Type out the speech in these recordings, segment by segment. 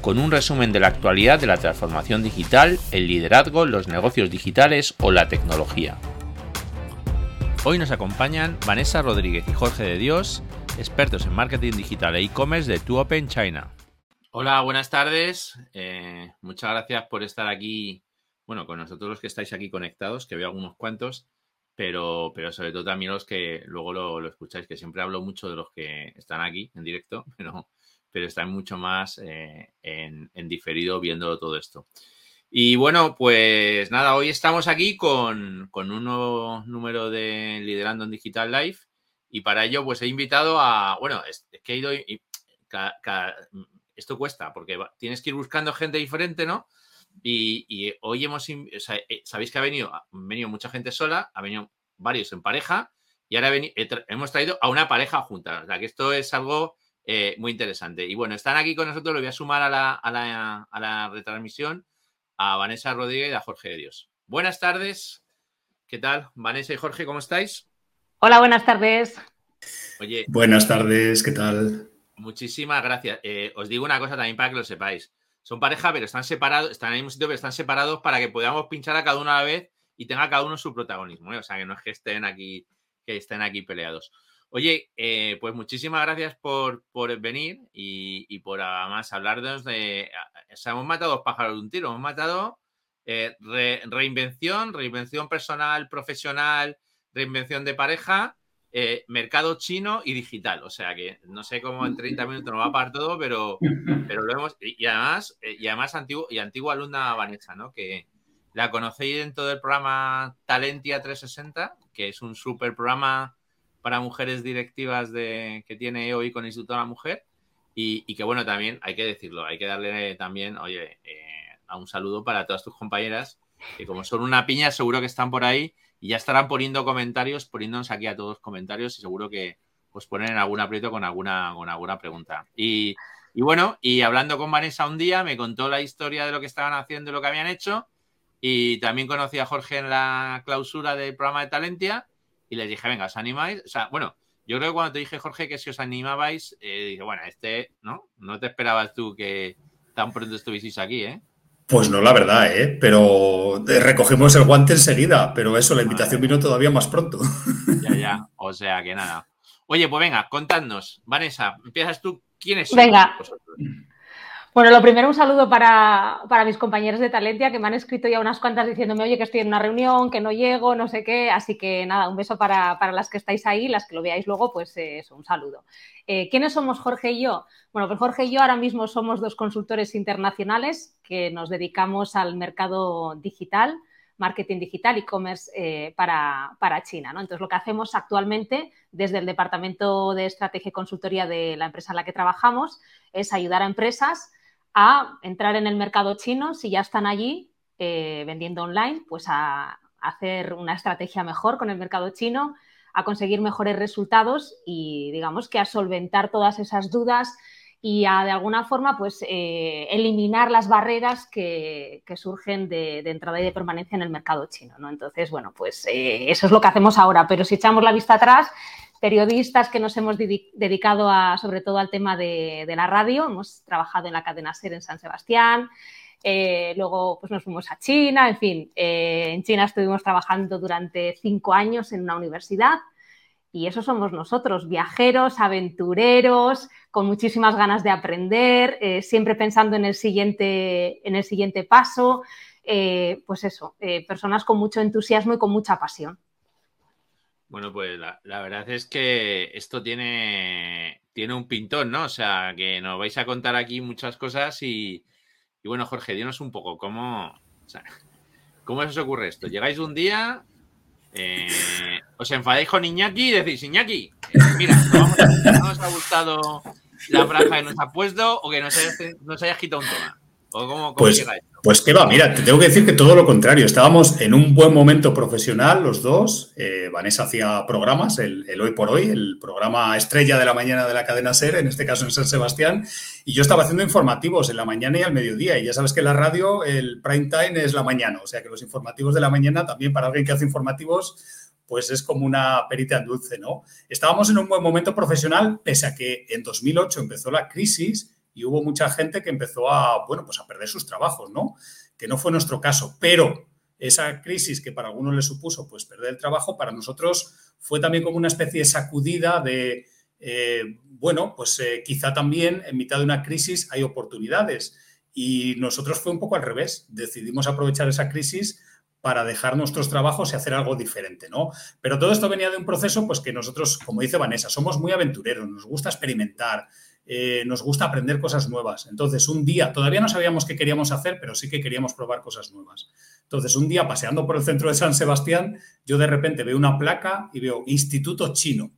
con un resumen de la actualidad de la transformación digital, el liderazgo, los negocios digitales o la tecnología. Hoy nos acompañan Vanessa Rodríguez y Jorge de Dios, expertos en marketing digital e e-commerce de TuOpen China. Hola, buenas tardes. Eh, muchas gracias por estar aquí, bueno, con nosotros los que estáis aquí conectados, que veo algunos cuantos, pero, pero sobre todo también los que luego lo escucháis, que siempre hablo mucho de los que están aquí en directo, pero pero están mucho más eh, en, diferido viendo todo esto. Y bueno, pues nada, hoy estamos aquí con, un nuevo número de Liderando en Digital Live y para ello pues he invitado a, bueno, es, que he ido, y, esto cuesta porque tienes que ir buscando gente diferente, ¿no? Y, hoy hemos, eh, sabéis que ha venido, ha venido mucha gente sola, ha venido varios en pareja y ahora hemos traído a una pareja junta. O sea, que esto es algo eh, muy interesante. Y bueno, están aquí con nosotros, lo voy a sumar a la, a la, a la retransmisión a Vanessa Rodríguez y a Jorge de Dios. Buenas tardes. ¿Qué tal? Vanessa y Jorge, ¿cómo estáis? Hola, buenas tardes. Oye. Buenas tardes, ¿qué tal? Muchísimas gracias. Eh, os digo una cosa también para que lo sepáis. Son pareja, pero están separados, están en el mismo sitio, pero están separados para que podamos pinchar a cada uno a la vez y tenga cada uno su protagonismo. ¿eh? O sea, que no es que estén aquí, que estén aquí peleados. Oye, eh, pues muchísimas gracias por, venir y, por además hablarnos de... O sea, hemos matado dos pájaros de un tiro, hemos matado eh, reinvención, reinvención personal, profesional, reinvención de pareja, eh, mercado chino y digital. O sea que no sé cómo en 30 minutos nos va a parar todo, pero, pero lo hemos... Y, además, y además antiguo, y antigua alumna Vanessa, ¿no? Que la conocéis dentro del programa Talentia 360, que es un súper programa para mujeres directivas de, que tiene hoy con Instituto de la Mujer. Y, que bueno, también hay que decirlo, hay que darle también, oye, eh, a un saludo para todas tus compañeras, que como son una piña, seguro que están por ahí y ya estarán poniendo comentarios, poniéndonos aquí a todos comentarios y seguro que os ponen en algún aprieto con alguna, con alguna pregunta. Y, y, bueno, y hablando con Vanessa un día, me contó la historia de lo que estaban haciendo y lo que habían hecho. Y también conocí a Jorge en la clausura del programa de Talentia y les dije, venga, ¿os animáis? O sea, bueno, yo creo que cuando te dije, Jorge, que si os animabais, eh, dije, bueno, este, ¿no? No te esperabas tú que tan pronto estuvieseis aquí, ¿eh? Pues no, la verdad, ¿eh? Pero recogimos el guante enseguida, pero eso, la invitación vino todavía más pronto. Ya, ya, o sea que nada. Oye, pues venga, contadnos. Vanessa, empiezas tú. ¿Quién es? Venga. Bueno, lo primero, un saludo para, mis compañeros de Talentia que me han escrito ya unas cuantas diciéndome, oye, que estoy en una reunión, que no llego, no sé qué. Así que nada, un beso para, las que estáis ahí, las que lo veáis luego, pues eh, eso, un saludo. Eh, ¿Quiénes somos Jorge y yo? Bueno, pues Jorge y yo ahora mismo somos dos consultores internacionales que nos dedicamos al mercado digital marketing digital, e-commerce eh, para, para, China. ¿no? Entonces, lo que hacemos actualmente desde el Departamento de Estrategia y Consultoría de la empresa en la que trabajamos es ayudar a empresas a entrar en el mercado chino, si ya están allí eh, vendiendo online, pues a, hacer una estrategia mejor con el mercado chino, a conseguir mejores resultados y digamos que a solventar todas esas dudas y a de alguna forma pues eh, eliminar las barreras que, surgen de, entrada y de permanencia en el mercado chino. ¿no? Entonces, bueno, pues eh, eso es lo que hacemos ahora, pero si echamos la vista atrás, periodistas que nos hemos dedicado a, sobre todo al tema de, la radio. Hemos trabajado en la cadena SER en San Sebastián. Eh, luego pues nos fuimos a China, en fin, eh, en China estuvimos trabajando durante cinco años en una universidad y eso somos nosotros, viajeros, aventureros, con muchísimas ganas de aprender, eh, siempre pensando en el siguiente, en el siguiente paso, pues eso, personas con mucho entusiasmo y con mucha pasión. Bueno, pues la, verdad es que esto tiene, tiene un pintón, ¿no? O sea, que nos vais a contar aquí muchas cosas y, bueno, Jorge, dinos un poco cómo, o cómo os ocurre esto. Llegáis un día, eh, os enfadáis con Iñaki y decís, Iñaki, eh, mira, no, os ha gustado la franja que nos ha puesto o que nos hayas, quitado un toma. ¿O cómo, pues, llega esto? Pues que va, mira, te tengo que decir que todo lo contrario. Estábamos en un buen momento profesional los dos. Eh, Vanessa hacía programas, el, Hoy por Hoy, el programa estrella de la mañana de la cadena SER, en este caso en San Sebastián, y yo estaba haciendo informativos en la mañana y al mediodía. Y ya sabes que la radio, el prime time es la mañana, o sea que los informativos de la mañana también para alguien que hace informativos pues es como una perita en dulce, ¿no? Estábamos en un buen momento profesional, pese a que en 2008 empezó la crisis y hubo mucha gente que empezó a, bueno, pues a perder sus trabajos, ¿no? Que no fue nuestro caso, pero esa crisis que para algunos le supuso pues perder el trabajo, para nosotros fue también como una especie de sacudida de, eh, bueno, pues eh, quizá también en mitad de una crisis hay oportunidades. Y nosotros fue un poco al revés. Decidimos aprovechar esa crisis para dejar nuestros trabajos y hacer algo diferente, ¿no? Pero todo esto venía de un proceso, pues que nosotros, como dice Vanessa, somos muy aventureros, nos gusta experimentar, eh, nos gusta aprender cosas nuevas. Entonces, un día, todavía no sabíamos qué queríamos hacer, pero sí que queríamos probar cosas nuevas. Entonces, un día, paseando por el centro de San Sebastián, yo de repente veo una placa y veo Instituto Chino.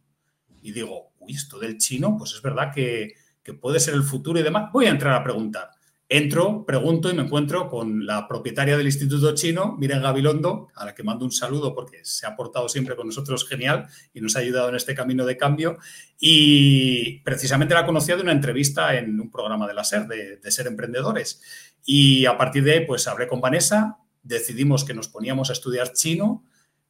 Y digo, uy, esto del chino, pues es verdad que, que puede ser el futuro y demás. Voy a entrar a preguntar. Entro, pregunto y me encuentro con la propietaria del Instituto Chino, Miren Gabilondo, a la que mando un saludo porque se ha portado siempre con nosotros genial y nos ha ayudado en este camino de cambio. Y precisamente la conocía de una entrevista en un programa de la SER, de, Ser Emprendedores. Y a partir de ahí, pues hablé con Vanessa, decidimos que nos poníamos a estudiar chino,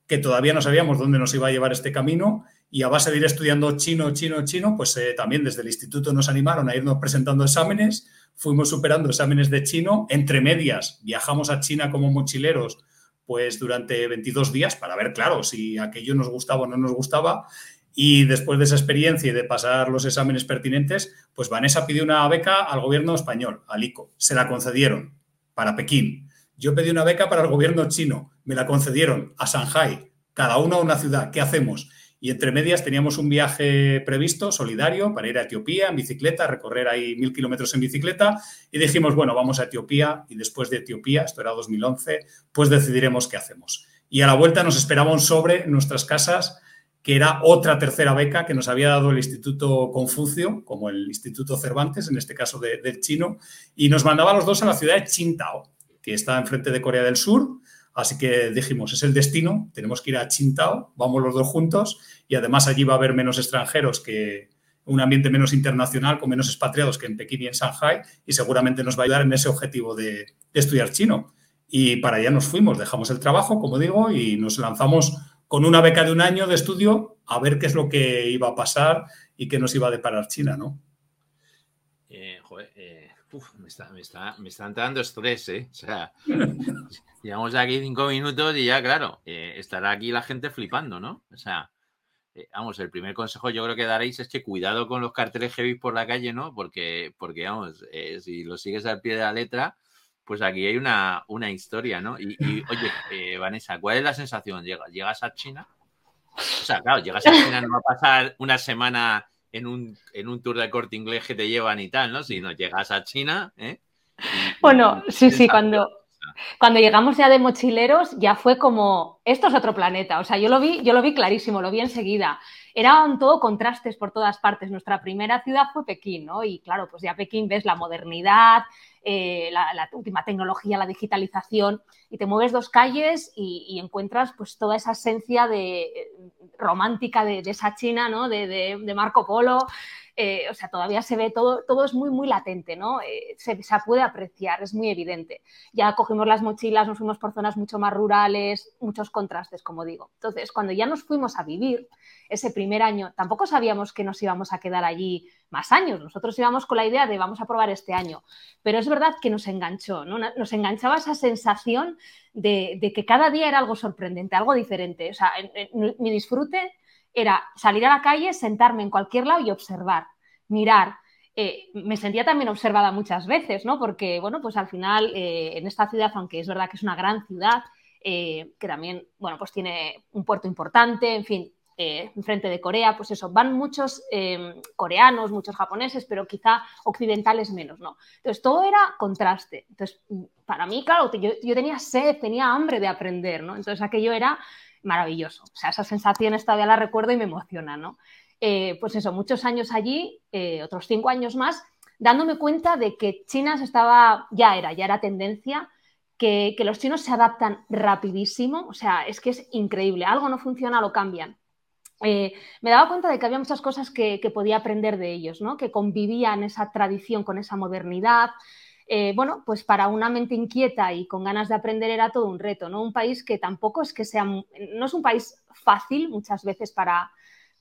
que todavía no sabíamos dónde nos iba a llevar este camino y a base de ir estudiando chino, chino, chino, pues eh, también desde el instituto nos animaron a irnos presentando exámenes fuimos superando exámenes de chino. Entre medias, viajamos a China como mochileros, pues durante 22 días para ver, claro, si aquello nos gustaba o no nos gustaba. Y después de esa experiencia y de pasar los exámenes pertinentes, pues Vanessa pidió una beca al gobierno español, al ICO. Se la concedieron para Pekín. Yo pedí una beca para el gobierno chino. Me la concedieron a Shanghai. Cada uno a una ciudad. ¿Qué hacemos? Y entre medias teníamos un viaje previsto, solidario, para ir a Etiopía en bicicleta, recorrer ahí mil kilómetros en bicicleta. Y dijimos, bueno, vamos a Etiopía y después de Etiopía, esto era 2011, pues decidiremos qué hacemos. Y a la vuelta nos esperaba un sobre en nuestras casas, que era otra tercera beca que nos había dado el Instituto Confucio, como el Instituto Cervantes, en este caso del chino, y nos mandaba los dos a la ciudad de Qingdao, que está enfrente de Corea del Sur Así que dijimos, es el destino, tenemos que ir a Qingdao, vamos los dos juntos y además allí va a haber menos extranjeros que un ambiente menos internacional, con menos expatriados que en Pekín y en Shanghai y seguramente nos va a ayudar en ese objetivo de, estudiar chino. Y para allá nos fuimos, dejamos el trabajo, como digo, y nos lanzamos con una beca de un año de estudio a ver qué es lo que iba a pasar y qué nos iba a deparar China, ¿no? Eh, joder, eh, me, está, me, está, me está entrando estrés, ¿eh? O sea, Llevamos aquí cinco minutos y ya, claro, eh, estará aquí la gente flipando, ¿no? O sea, eh, vamos, el primer consejo yo creo que daréis es que cuidado con los carteles heavy por la calle, ¿no? Porque, porque vamos, eh, si lo sigues al pie de la letra, pues aquí hay una, una historia, ¿no? Y, oye, Vanessa, ¿cuál es la sensación? ¿Llegas a China? O sea, claro, llegas a China, no va a pasar una semana en un, en un tour de corte inglés que te llevan y tal, ¿no? Si no llegas a China, ¿eh? bueno, sí, sí, cuando, cuando llegamos ya de mochileros, ya fue como, esto es otro planeta. O sea, yo lo vi, yo lo vi clarísimo, lo vi enseguida. Eran todo contrastes por todas partes. Nuestra primera ciudad fue Pekín, ¿no? Y claro, pues ya Pekín ves la modernidad, eh, la, última tecnología, la digitalización, y te mueves dos calles y, encuentras pues toda esa esencia de, romántica de, esa China, ¿no? de Marco Polo. Eh, o sea, todavía se ve todo, todo es muy, muy latente, ¿no? Eh, se, puede apreciar, es muy evidente. Ya cogimos las mochilas, nos fuimos por zonas mucho más rurales, muchos contrastes, como digo. Entonces, cuando ya nos fuimos a vivir ese primer año, tampoco sabíamos que nos íbamos a quedar allí más años. Nosotros íbamos con la idea de vamos a probar este año. Pero es verdad que nos enganchó, ¿no? Nos enganchaba esa sensación de, que cada día era algo sorprendente, algo diferente. O sea, mi disfrute era salir a la calle, sentarme en cualquier lado y observar, mirar. Eh, me sentía también observada muchas veces, ¿no? Porque, bueno, pues al final eh, en esta ciudad, aunque es verdad que es una gran ciudad, eh, que también, bueno, pues tiene un puerto importante, en fin, enfrente de Corea, pues eso, van muchos coreanos, muchos japoneses, pero quizá occidentales menos, ¿no? Entonces, todo era contraste. Entonces, para mí, claro, yo, yo tenía sed, tenía hambre de aprender, ¿no? Entonces, aquello era maravilloso. O sea, esas sensaciones todavía las recuerdo y me emocionan, ¿no? Eh, pues eso, muchos años allí, eh, otros cinco años más, dándome cuenta de que China estaba, ya era, ya era tendencia que, los chinos se adaptan rapidísimo, o sea, es que es increíble, algo no funciona, lo cambian. Eh, me daba cuenta de que había muchas cosas que, podía aprender de ellos, ¿no? que convivían esa tradición con esa modernidad. Eh, bueno, pues para una mente inquieta y con ganas de aprender era todo un reto, ¿no? Un país que tampoco es que sea, no es un país fácil muchas veces para,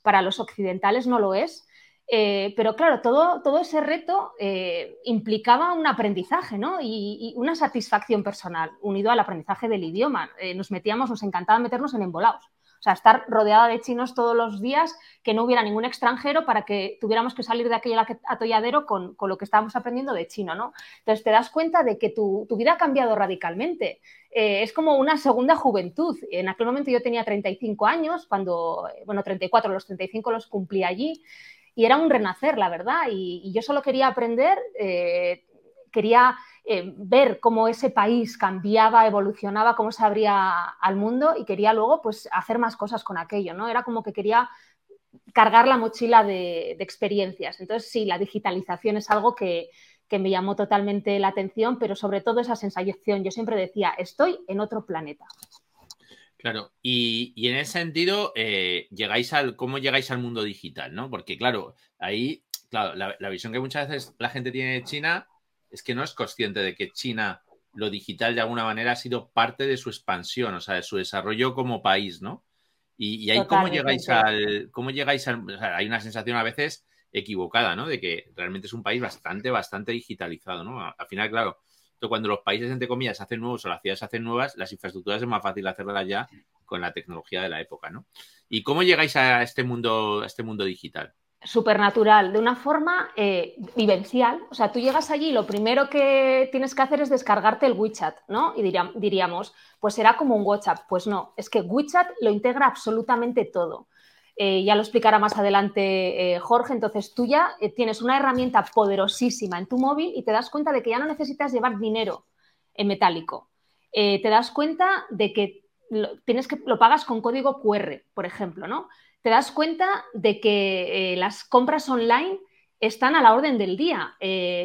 para los occidentales, no lo es, eh, pero claro, todo, todo ese reto eh, implicaba un aprendizaje ¿no? y, una satisfacción personal unido al aprendizaje del idioma. Nos metíamos, nos encantaba meternos en embolados. O sea, estar rodeada de chinos todos los días, que no hubiera ningún extranjero para que tuviéramos que salir de aquel atolladero con, con lo que estábamos aprendiendo de chino, ¿no? Entonces te das cuenta de que tu, tu vida ha cambiado radicalmente. es como una segunda juventud. En aquel momento yo tenía 35 años, cuando, bueno, 34, los 35 los cumplí allí y era un renacer, la verdad. Y, yo solo quería aprender, eh, quería eh, ver cómo ese país cambiaba, evolucionaba, cómo se abría al mundo y quería luego pues hacer más cosas con aquello, ¿no? Era como que quería cargar la mochila de, experiencias. Entonces, sí, la digitalización es algo que, que me llamó totalmente la atención, pero sobre todo esa sensación. Yo siempre decía, estoy en otro planeta. Claro, y, en ese sentido, eh, llegáis al, ¿cómo llegáis al mundo digital? ¿no? Porque, claro, ahí, claro, la, visión que muchas veces la gente tiene de China es que no es consciente de que China, lo digital de alguna manera ha sido parte de su expansión, o sea, de su desarrollo como país, ¿no? Y, ahí, ¿cómo llegáis al, cómo llegáis al, o sea, hay una sensación a veces equivocada, ¿no? De que realmente es un país bastante, bastante digitalizado, ¿no? Al final, claro, cuando los países, entre comillas, se hacen nuevos o las ciudades se hacen nuevas, las infraestructuras es más fácil hacerlas ya con la tecnología de la época, ¿no? ¿Y cómo llegáis a este mundo, a este mundo digital? Supernatural, de una forma eh, vivencial. O sea, tú llegas allí y lo primero que tienes que hacer es descargarte el WeChat, ¿no? Y diríamos, pues será como un WhatsApp. Pues no, es que WeChat lo integra absolutamente todo. Eh, ya lo explicará más adelante eh, Jorge, entonces tú ya tienes una herramienta poderosísima en tu móvil y te das cuenta de que ya no necesitas llevar dinero en metálico. te das cuenta de que tienes que lo pagas con código QR, por ejemplo, ¿no? Te das cuenta de que las compras online están a la orden del día.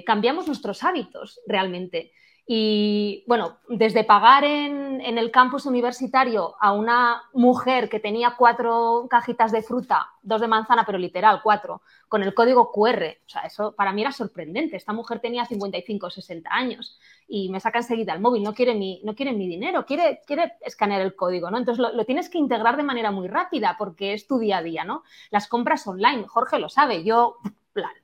cambiamos nuestros hábitos realmente. Y bueno, desde pagar en, el campus universitario a una mujer que tenía cuatro cajitas de fruta, dos de manzana, pero literal, cuatro, con el código QR, o sea, eso para mí era sorprendente. Esta mujer tenía 55 o 60 años y me saca enseguida el móvil, no quiere mi, no quiere mi dinero, quiere, quiere escanear el código, ¿no? Entonces lo, lo tienes que integrar de manera muy rápida porque es tu día a día, ¿no? Las compras online, Jorge lo sabe, yo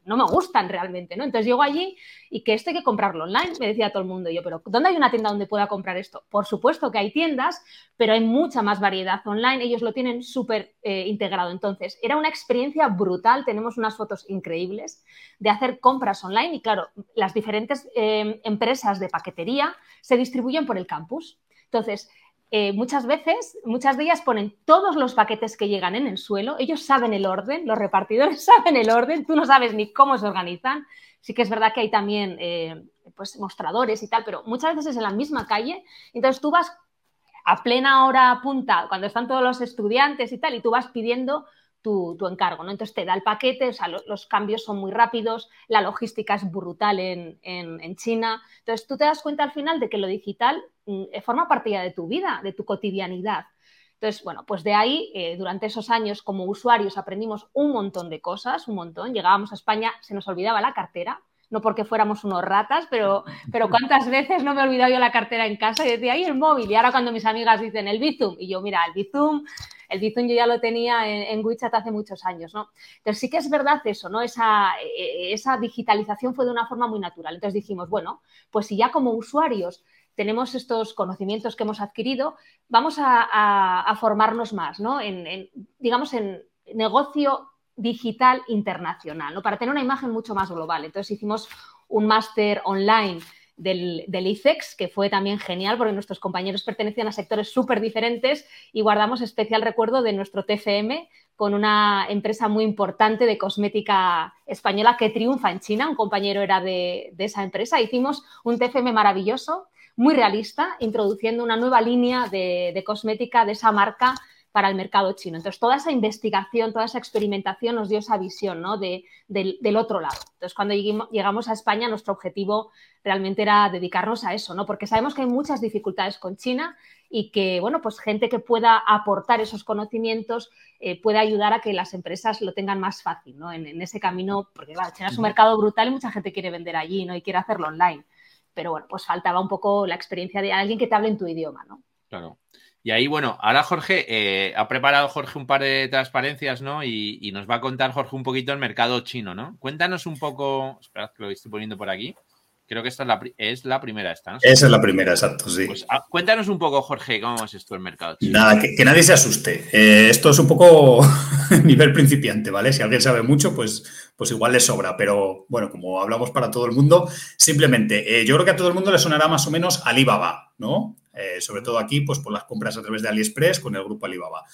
no me gustan realmente, ¿no? Entonces llego allí y que esto hay que comprarlo online, me decía todo el mundo. yo, pero ¿dónde hay una tienda donde pueda comprar esto? Por supuesto que hay tiendas, pero hay mucha más variedad online, ellos lo tienen súper eh, integrado. Entonces, era una experiencia brutal, tenemos unas fotos increíbles de hacer compras online y claro, las diferentes eh, empresas de paquetería se distribuyen por el campus. Entonces, eh, muchas veces, muchas de ellas ponen todos los paquetes que llegan en el suelo, ellos saben el orden, los repartidores saben el orden, tú no sabes ni cómo se organizan. Sí que es verdad que hay también eh, pues, mostradores y tal, pero muchas veces es en la misma calle. Entonces tú vas a plena hora punta, cuando están todos los estudiantes y tal, y tú vas pidiendo tu, encargo, ¿no? Entonces te da el paquete, o sea, los cambios son muy rápidos, la logística es brutal en, en, China. Entonces tú te das cuenta al final de que lo digital mm, forma parte ya de tu vida, de tu cotidianidad. Entonces, bueno, pues de ahí, eh, durante esos años como usuarios aprendimos un montón de cosas, un montón. Llegábamos a España, se nos olvidaba la cartera, no porque fuéramos unos ratas, pero, pero cuántas veces no me he olvidado yo la cartera en casa y decía, ahí el móvil. Y ahora cuando mis amigas dicen el Bizum, y yo, mira, el Bizum, el Bizum yo ya lo tenía en, WeChat hace muchos años, ¿no? Entonces sí que es verdad eso, ¿no? Esa, e, esa digitalización fue de una forma muy natural. Entonces dijimos, bueno, pues si ya como usuarios tenemos estos conocimientos que hemos adquirido, vamos a, formarnos más, ¿no? En, digamos, en negocio digital internacional, ¿no? Para tener una imagen mucho más global. Entonces hicimos un máster online del, del, ICEX, que fue también genial porque nuestros compañeros pertenecían a sectores súper diferentes y guardamos especial recuerdo de nuestro TFM con una empresa muy importante de cosmética española que triunfa en China. Un compañero era de, esa empresa. Hicimos un TFM maravilloso, muy realista, introduciendo una nueva línea de, de cosmética de esa marca para el mercado chino. Entonces, toda esa investigación, toda esa experimentación nos dio esa visión ¿no? de, del, otro lado. Entonces, cuando llegamos a España, nuestro objetivo realmente era dedicarnos a eso, ¿no? porque sabemos que hay muchas dificultades con China y que, bueno, pues gente que pueda aportar esos conocimientos eh, puede ayudar a que las empresas lo tengan más fácil ¿no? en, ese camino, porque claro, China es un mercado brutal y mucha gente quiere vender allí ¿no? y quiere hacerlo online. Pero bueno, pues faltaba un poco la experiencia de alguien que te hable en tu idioma, ¿no? Claro. Y ahí, bueno, ahora Jorge, eh, ha preparado Jorge un par de transparencias, ¿no? Y, nos va a contar Jorge un poquito el mercado chino, ¿no? Cuéntanos un poco, esperad que lo estoy poniendo por aquí. Creo que esta es la, primera, esta, ¿no? Esa es la primera, exacto, sí. Pues ah, cuéntanos un poco, Jorge, cómo es esto el mercado chino. Nada, que, nadie se asuste. Eh, esto es un poco nivel principiante, ¿vale? Si alguien sabe mucho, pues, pues igual le sobra. Pero bueno, como hablamos para todo el mundo, simplemente, eh, yo creo que a todo el mundo le sonará más o menos Alibaba, ¿no? Eh, sobre todo aquí, pues por las compras a través de AliExpress con el grupo Alibaba.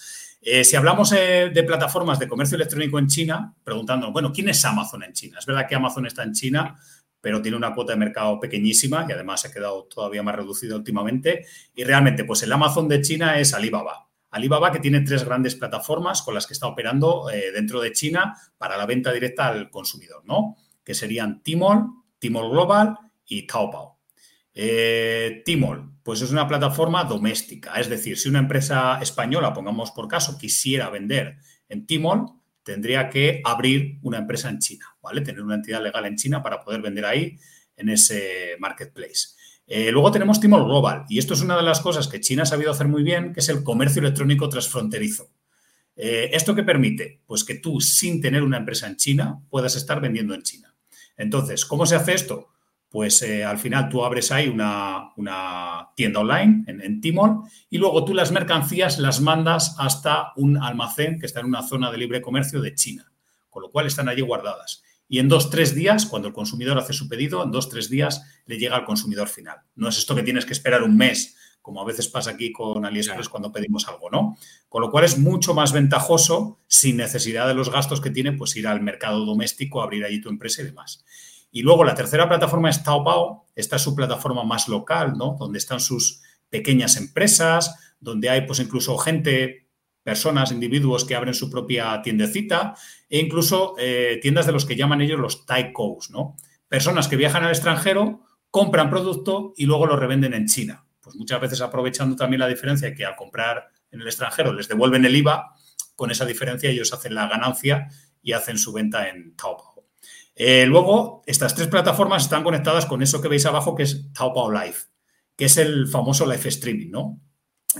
Eh, si hablamos eh, de plataformas de comercio electrónico en China, preguntando, bueno, ¿quién es Amazon en China? Es verdad que Amazon está en China, pero tiene una cuota de mercado pequeñísima y además ha quedado todavía más reducido últimamente. Y realmente, pues el Amazon de China es Alibaba. Alibaba que tiene tres grandes plataformas con las que está operando dentro de China para la venta directa al consumidor, ¿no? Que serían Tmall, Tmall Global y Taobao. Eh, Timol, pues es una plataforma doméstica, es decir, si una empresa española, pongamos por caso, quisiera vender en Timol, tendría que abrir una empresa en China, ¿vale? Tener una entidad legal en China para poder vender ahí en ese marketplace. Eh, luego tenemos Timol Global, y esto es una de las cosas que China ha sabido hacer muy bien, que es el comercio electrónico transfronterizo. Eh, ¿Esto qué permite? Pues que tú, sin tener una empresa en China, puedas estar vendiendo en China. Entonces, ¿cómo se hace esto? Pues eh, al final tú abres ahí una, tienda online en, en Timor y luego tú las mercancías las mandas hasta un almacén que está en una zona de libre comercio de China, con lo cual están allí guardadas. Y en dos, tres días, cuando el consumidor hace su pedido, en dos, tres días le llega al consumidor final. No es esto que tienes que esperar un mes, como a veces pasa aquí con AliExpress cuando pedimos algo, ¿no? Con lo cual es mucho más ventajoso, sin necesidad de los gastos que tiene, pues ir al mercado doméstico, abrir allí tu empresa y demás. Y luego la tercera plataforma es Taobao. Esta es su plataforma más local, ¿no? Donde están sus pequeñas empresas, donde hay pues incluso gente, personas, individuos que abren su propia tiendecita e incluso eh, tiendas de los que llaman ellos los taikous, ¿no? Personas que viajan al extranjero, compran producto y luego lo revenden en China. Pues muchas veces aprovechando también la diferencia que al comprar en el extranjero les devuelven el IVA, con esa diferencia ellos hacen la ganancia y hacen su venta en Taobao. Eh, luego, estas tres plataformas están conectadas con eso que veis abajo, que es Taobao Live, que es el famoso live streaming, ¿no?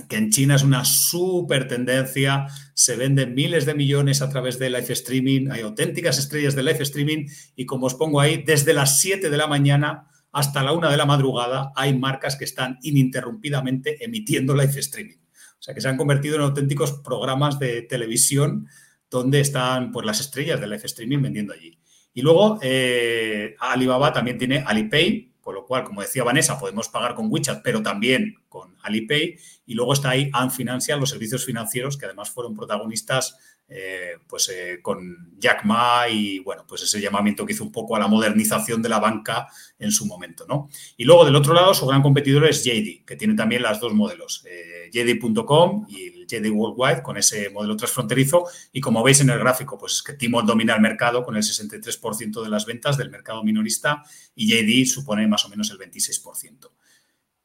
Que en China es una súper tendencia, se venden miles de millones a través de live streaming, hay auténticas estrellas de live streaming y como os pongo ahí, desde las 7 de la mañana hasta la 1 de la madrugada hay marcas que están ininterrumpidamente emitiendo live streaming. O sea, que se han convertido en auténticos programas de televisión donde están pues, las estrellas de live streaming vendiendo allí. Y luego eh, Alibaba también tiene Alipay, con lo cual, como decía Vanessa, podemos pagar con WeChat, pero también con Alipay. Y luego está ahí Ant Financial, los servicios financieros, que además fueron protagonistas eh, pues, eh, con Jack Ma y bueno, pues ese llamamiento que hizo un poco a la modernización de la banca en su momento, ¿no? Y luego del otro lado, su gran competidor es JD, que tiene también las dos modelos, JD.com y JD Worldwide con ese modelo transfronterizo. Y como veis en el gráfico, pues es que Timo domina el mercado con el 63% de las ventas del mercado minorista y JD supone más o menos el 26%.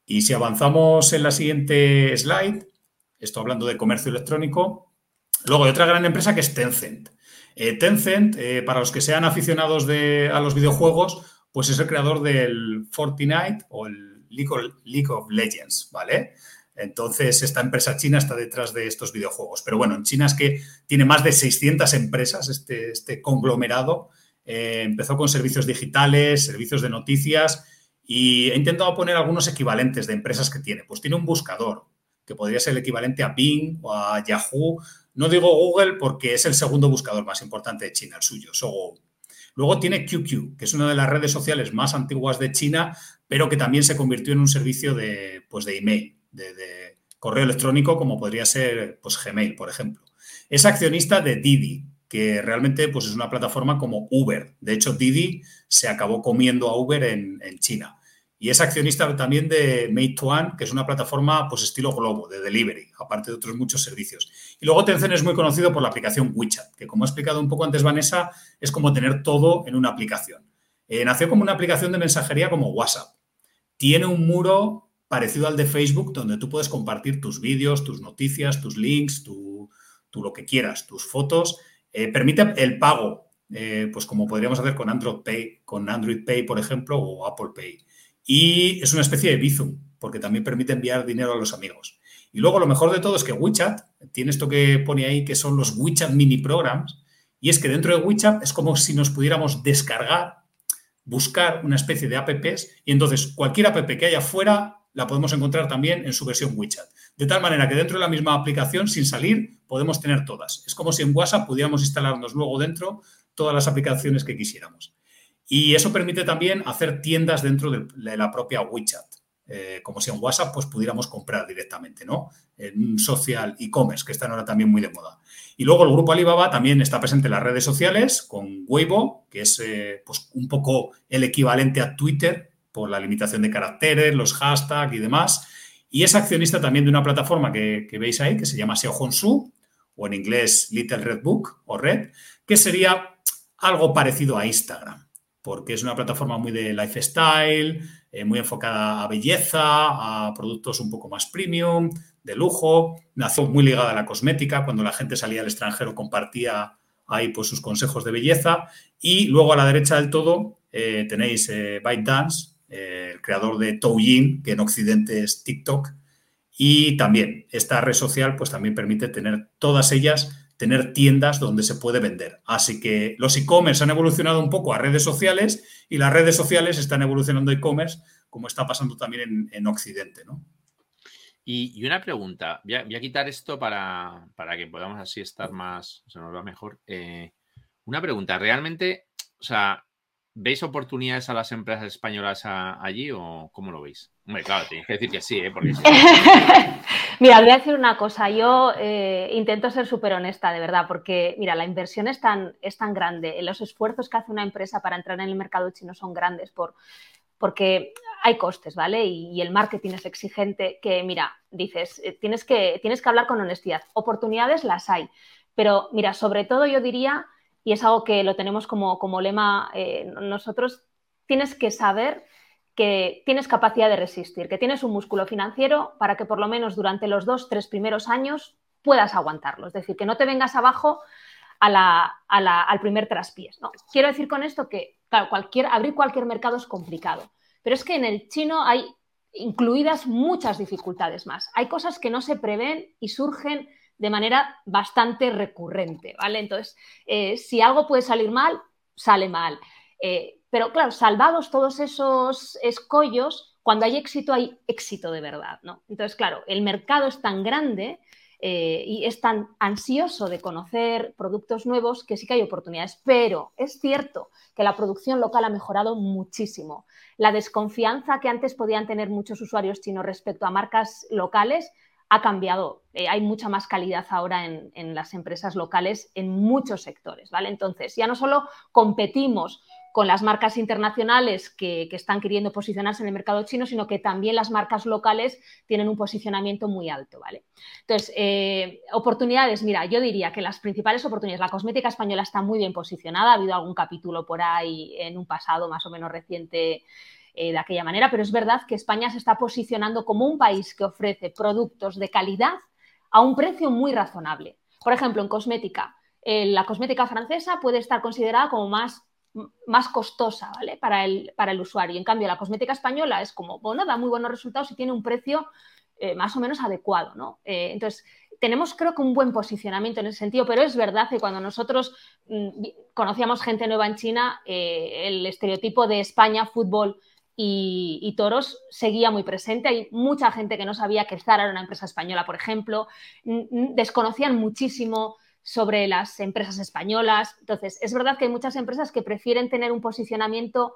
Y si avanzamos en la siguiente slide, esto hablando de comercio electrónico, Luego hay otra gran empresa que es Tencent. Eh, Tencent, eh, para los que sean aficionados a los videojuegos, pues es el creador del Fortnite o el League of, Legends, ¿vale? Entonces, esta empresa china está detrás de estos videojuegos. Pero bueno, en China es que tiene más de 600 empresas, este, este conglomerado. Eh, empezó con servicios digitales, servicios de noticias y he intentado poner algunos equivalentes de empresas que tiene. Pues tiene un buscador, que podría ser el equivalente a Bing o a Yahoo no digo Google porque es el segundo buscador más importante de China, el suyo, Sogo. Luego tiene QQ, que es una de las redes sociales más antiguas de China, pero que también se convirtió en un servicio de, pues de email, de, correo electrónico, como podría ser pues, Gmail, por ejemplo. Es accionista de Didi, que realmente pues, es una plataforma como Uber. De hecho, Didi se acabó comiendo a Uber en, China. y es accionista también de Meituan, que es una plataforma pues estilo globo, de delivery, aparte de otros muchos servicios. Y luego Tencent es muy conocido por la aplicación WeChat, que como ha explicado un poco antes Vanessa, es como tener todo en una aplicación. Eh, nació como una aplicación de mensajería como WhatsApp. Tiene un muro parecido al de Facebook, donde tú puedes compartir tus vídeos, tus noticias, tus links, tu, lo que quieras, tus fotos. Eh, permite el pago, eh, pues como podríamos hacer con Android Pay, con Android Pay, por ejemplo, o Apple Pay. Y es una especie de Bizum, porque también permite enviar dinero a los amigos. Y luego lo mejor de todo es que WeChat tiene esto que pone ahí, que son los WeChat mini programs, y es que dentro de WeChat es como si nos pudiéramos descargar, buscar una especie de apps, y entonces cualquier app que haya fuera la podemos encontrar también en su versión WeChat. De tal manera que dentro de la misma aplicación, sin salir, podemos tener todas. Es como si en WhatsApp pudiéramos instalarnos luego dentro todas las aplicaciones que quisiéramos. Y eso permite también hacer tiendas dentro de la propia WeChat. Eh, como si en WhatsApp pues pudiéramos comprar directamente, ¿no? En social e-commerce, que están ahora también muy de moda. Y luego el grupo Alibaba también está presente en las redes sociales con Weibo, que es eh, pues un poco el equivalente a Twitter por la limitación de caracteres, los hashtags y demás. Y es accionista también de una plataforma que, veis ahí, que se llama Seo Honsu, o en inglés Little Red Book o Red, que sería algo parecido a Instagram porque es una plataforma muy de lifestyle, eh, muy enfocada a belleza, a productos un poco más premium, de lujo. Nació muy ligada a la cosmética, cuando la gente salía al extranjero compartía ahí pues, sus consejos de belleza. Y luego a la derecha del todo eh, tenéis eh, ByteDance, el creador de Douyin, que en Occidente es TikTok. Y también esta red social pues también permite tener todas ellas tener tiendas donde se puede vender. Así que los e-commerce han evolucionado un poco a redes sociales y las redes sociales están evolucionando e-commerce, como está pasando también en, Occidente, ¿no? Y, una pregunta, voy a, quitar esto para, que podamos así estar más, se nos va mejor. Eh, una pregunta, ¿realmente, o sea, ¿veis oportunidades a las empresas españolas allí o cómo lo veis? Hombre, claro, tienes que decir que sí, ¿eh? Porque Mira, voy a decir una cosa. Yo eh, intento ser súper honesta, de verdad, porque, mira, la inversión es tan, es tan grande. Los esfuerzos que hace una empresa para entrar en el mercado chino son grandes por, porque hay costes, ¿vale? Y, el marketing es exigente que, mira, dices, eh, tienes que, tienes que hablar con honestidad. Oportunidades las hay. Pero, mira, sobre todo yo diría, y es algo que lo tenemos como, como lema eh, nosotros, tienes que saber que tienes capacidad de resistir, que tienes un músculo financiero para que por lo menos durante los dos, tres primeros años puedas aguantarlo. Es decir, que no te vengas abajo al primer traspiés. ¿no? Quiero decir con esto que, cualquier, abrir cualquier mercado es complicado, pero es que en el chino hay incluidas muchas dificultades más. Hay cosas que no se prevén y surgen de manera bastante recurrente, ¿vale? Entonces, eh, si algo puede salir mal, sale mal. Eh, pero claro, salvados todos esos escollos, cuando hay éxito hay éxito de verdad, ¿no? Entonces, claro, el mercado es tan grande eh, y es tan ansioso de conocer productos nuevos que sí que hay oportunidades. Pero es cierto que la producción local ha mejorado muchísimo. La desconfianza que antes podían tener muchos usuarios chinos respecto a marcas locales ha cambiado. Eh, hay mucha más calidad ahora en, las empresas locales en muchos sectores, ¿vale? Entonces, ya no solo competimos con las marcas internacionales que, están queriendo posicionarse en el mercado chino, sino que también las marcas locales tienen un posicionamiento muy alto, ¿vale? Entonces, eh, oportunidades, mira, yo diría que las principales oportunidades, la cosmética española está muy bien posicionada, ha habido algún capítulo por ahí en un pasado más o menos reciente eh, de aquella manera, pero es verdad que España se está posicionando como un país que ofrece productos de calidad a un precio muy razonable. Por ejemplo, en cosmética, eh, la cosmética francesa puede estar considerada como más más costosa ¿vale? para, el, para el usuario. En cambio, la cosmética española es como, bueno, da muy buenos resultados y tiene un precio eh, más o menos adecuado. ¿no? Entonces, tenemos creo que un buen posicionamiento en ese sentido, pero es verdad que cuando nosotros mm, conocíamos gente nueva en China, el estereotipo de España, fútbol y, toros seguía muy presente. Hay mucha gente que no sabía que Zara era una empresa española, por ejemplo, desconocían muchísimo sobre las empresas españolas. Entonces, es verdad que hay muchas empresas que prefieren tener un posicionamiento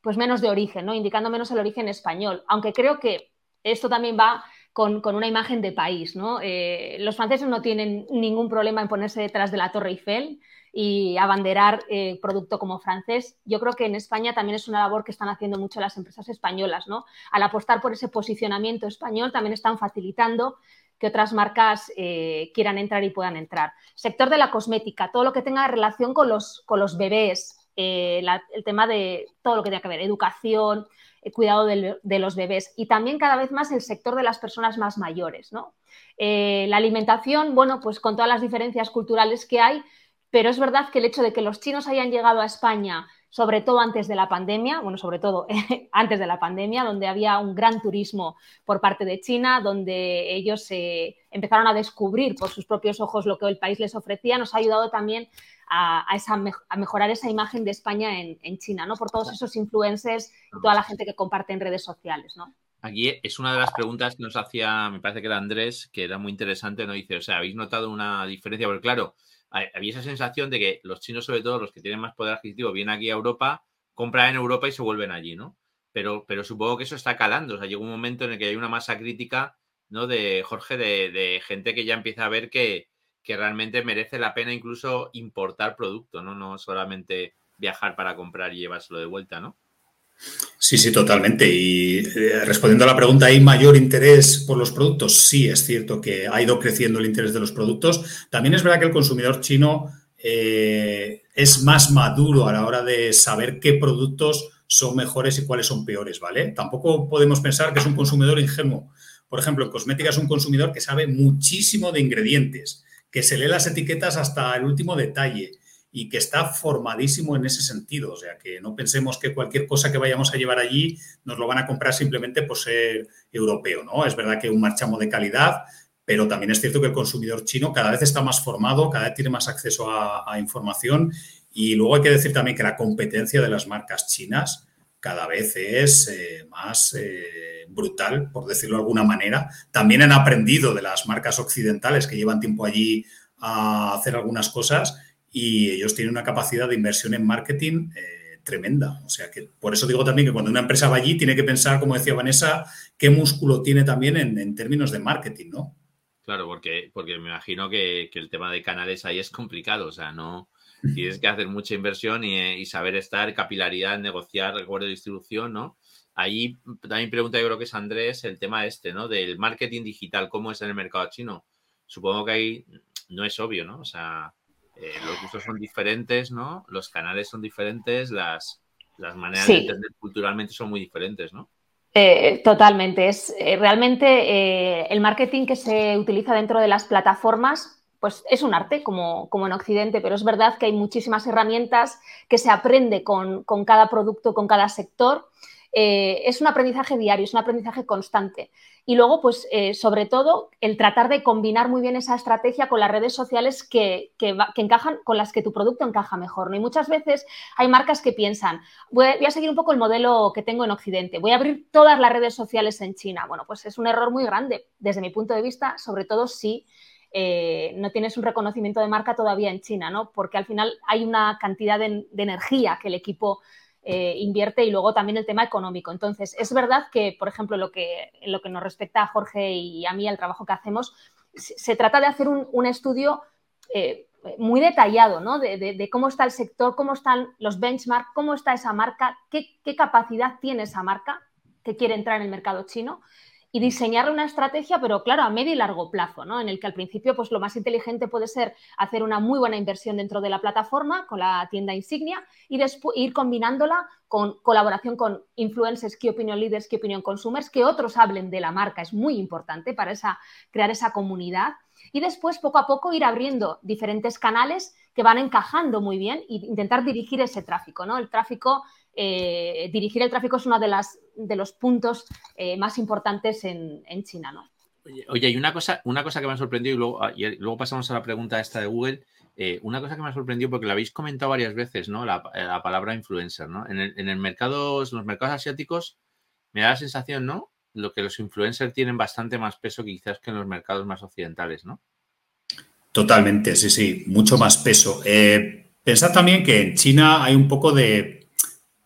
pues menos de origen, ¿no? indicando menos el origen español, aunque creo que esto también va con, una imagen de país. ¿no? Eh, los franceses no tienen ningún problema en ponerse detrás de la Torre Eiffel y abanderar eh, producto como francés. Yo creo que en España también es una labor que están haciendo mucho las empresas españolas. ¿no? Al apostar por ese posicionamiento español, también están facilitando que otras marcas eh, quieran entrar y puedan entrar. Sector de la cosmética, todo lo que tenga relación con los, con los bebés, el tema de todo lo que tenga que ver, educación, eh, cuidado de, los bebés y también cada vez más el sector de las personas más mayores. ¿no? Eh, la alimentación, bueno, pues con todas las diferencias culturales que hay, pero es verdad que el hecho de que los chinos hayan llegado a España, sobre todo antes de la pandemia, bueno, sobre todo antes de la pandemia, donde había un gran turismo por parte de China, donde ellos se empezaron a descubrir por sus propios ojos lo que el país les ofrecía, nos ha ayudado también a, mejorar esa imagen de España en, China, ¿no? Por todos esos influencers y toda la gente que comparte en redes sociales, ¿no? Aquí es una de las preguntas que nos hacía, me parece que era Andrés, que era muy interesante, ¿no? Dice, o sea, ¿habéis notado una diferencia? Porque claro, había esa sensación de que los chinos, sobre todo los que tienen más poder adquisitivo, vienen aquí a Europa, compran en Europa y se vuelven allí, ¿no? Pero, pero supongo que eso está calando. O sea, llega un momento en el que hay una masa crítica, ¿no? De Jorge, de gente que ya empieza a ver que, que realmente merece la pena incluso importar producto, ¿no? No solamente viajar para comprar y llevárselo de vuelta, ¿no? Sí, sí, totalmente. Y eh, respondiendo a la pregunta, ¿hay mayor interés por los productos? Sí, es cierto que ha ido creciendo el interés de los productos. También es verdad que el consumidor chino eh, es más maduro a la hora de saber qué productos son mejores y cuáles son peores, ¿vale? Tampoco podemos pensar que es un consumidor ingenuo. Por ejemplo, en cosmética es un consumidor que sabe muchísimo de ingredientes que se lee las etiquetas hasta el último detalle y que está formadísimo en ese sentido. O sea, que no pensemos que cualquier cosa que vayamos a llevar allí nos lo van a comprar simplemente por ser europeo, ¿no? Es verdad que un marchamo de calidad, pero también es cierto que el consumidor chino cada vez está más formado, cada vez tiene más acceso a, información y luego hay que decir también que la competencia de las marcas chinas cada vez es eh, más eh, brutal, por decirlo de alguna manera. También han aprendido de las marcas occidentales que llevan tiempo allí a hacer algunas cosas y ellos tienen una capacidad de inversión en marketing eh, tremenda. O sea que por eso digo también que cuando una empresa va allí tiene que pensar, como decía Vanessa, qué músculo tiene también en, términos de marketing, ¿no? Claro, porque, porque me imagino que, que el tema de canales ahí es complicado, o sea, no, Tienes que hacer mucha inversión eh, y, saber estar, capilaridad, negociar, acuerdo de distribución, ¿no? Ahí también pregunta, yo creo que es Andrés, el tema este, ¿no? Del marketing digital, ¿cómo es en el mercado chino? Supongo que ahí no es obvio, ¿no? O sea, eh, los gustos son diferentes, ¿no? Los canales son diferentes, las, las maneras de entender culturalmente son muy diferentes, ¿no? Eh, totalmente. Es realmente el marketing que se utiliza dentro de las plataformas pues es un arte como, como, en Occidente, pero es verdad que hay muchísimas herramientas que se aprende con, cada producto, con cada sector. Eh, es un aprendizaje diario, es un aprendizaje constante. Y luego, pues, eh, sobre todo, el tratar de combinar muy bien esa estrategia con las redes sociales que, encajan, con las que tu producto encaja mejor. ¿no? Y muchas veces hay marcas que piensan, voy a, voy a, seguir un poco el modelo que tengo en Occidente, voy a abrir todas las redes sociales en China. Bueno, pues es un error muy grande desde mi punto de vista, sobre todo si eh, no tienes un reconocimiento de marca todavía en China, ¿no? Porque al final hay una cantidad de, energía que el equipo eh, invierte y luego también el tema económico. Entonces, es verdad que, por ejemplo, lo que, lo que nos respecta a Jorge y a mí, al trabajo que hacemos, se, trata de hacer un, estudio eh, muy detallado, ¿no? De, cómo está el sector, cómo están los benchmarks, cómo está esa marca, qué, qué capacidad tiene esa marca que quiere entrar en el mercado chino y diseñar una estrategia, pero claro, a medio y largo plazo, ¿no? En el que al principio, pues lo más inteligente puede ser hacer una muy buena inversión dentro de la plataforma con la tienda insignia y después ir combinándola con colaboración con influencers, key opinion leaders, key opinion consumers, que otros hablen de la marca, es muy importante para esa, crear esa comunidad. Y después, poco a poco, ir abriendo diferentes canales que van encajando muy bien e intentar dirigir ese tráfico, ¿no? El tráfico eh, dirigir el tráfico es uno de, las, de los puntos eh, más importantes en, China, ¿no? Oye, hay una cosa, una cosa que me ha sorprendido y luego, ah, luego pasamos a la pregunta esta de Google. Eh, una cosa que me ha sorprendido porque la habéis comentado varias veces, ¿no? La, palabra influencer, ¿no? En, el, en el mercado, los mercados asiáticos me da la sensación, ¿no? Lo que los influencers tienen bastante más peso quizás que en los mercados más occidentales, ¿no? Totalmente, sí, sí, mucho más peso. pensad también que en China hay un poco de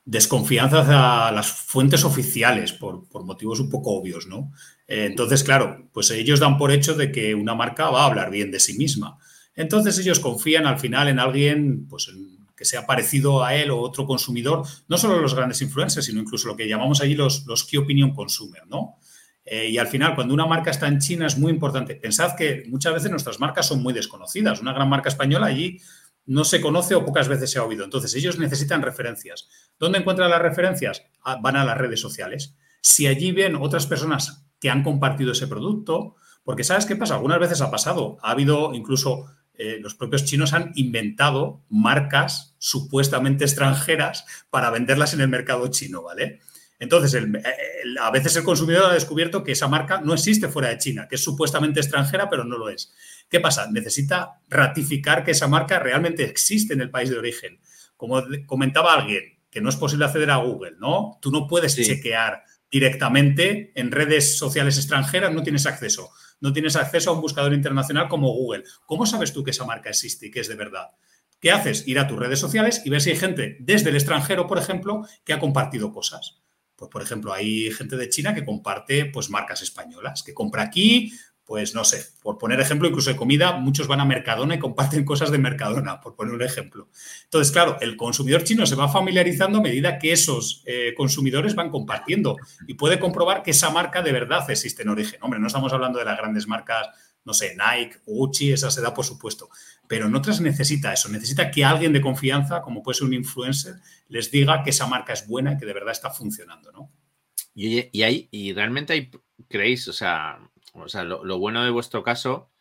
desconfianza hacia las fuentes oficiales por, motivos un poco obvios, ¿no? Eh, entonces, claro, pues ellos dan por hecho de que una marca va a hablar bien de sí misma. Entonces ellos confían al final en alguien, pues que sea parecido a él o otro consumidor, no solo los grandes influencers, sino incluso lo que llamamos allí los, los key opinion consumer, ¿no? Eh, y al final, cuando una marca está en China es muy importante. Pensad que muchas veces nuestras marcas son muy desconocidas. Una gran marca española allí no se conoce o pocas veces se ha oído. Entonces, ellos necesitan referencias. ¿Dónde encuentran las referencias? Ah, van a las redes sociales. Si allí ven otras personas que han compartido ese producto, porque ¿sabes qué pasa? Algunas veces ha pasado. Ha habido incluso eh, los propios chinos han inventado marcas supuestamente extranjeras para venderlas en el mercado chino, ¿vale? Entonces, a veces el consumidor ha descubierto que esa marca no existe fuera de China, que es supuestamente extranjera, pero no lo es. ¿Qué pasa? Necesita ratificar que esa marca realmente existe en el país de origen. Como comentaba alguien, que no es posible acceder a Google, ¿no? Tú no puedes chequear directamente en redes sociales extranjeras, no tienes acceso. No tienes acceso a un buscador internacional como Google. ¿Cómo sabes tú que esa marca existe y que es de verdad? ¿Qué haces? Ir a tus redes sociales y ver si hay gente desde el extranjero, por ejemplo, que ha compartido cosas. Pues, por ejemplo, hay gente de China que comparte pues, marcas españolas, que compra aquí, pues no sé, por poner ejemplo, incluso de comida, muchos van a Mercadona y comparten cosas de Mercadona, por poner un ejemplo. Entonces, claro, el consumidor chino se va familiarizando a medida que esos eh, consumidores van compartiendo y puede comprobar que esa marca de verdad existe en origen. Hombre, no estamos hablando de las grandes marcas, no sé, Nike, Gucci, esa se da por supuesto, pero en otras necesita eso, necesita que alguien de confianza, como puede ser un influencer, les diga que esa marca es buena y que de verdad está funcionando, ¿no? Y, y, y realmente hay, creéis, o sea, o sea lo, bueno de vuestro caso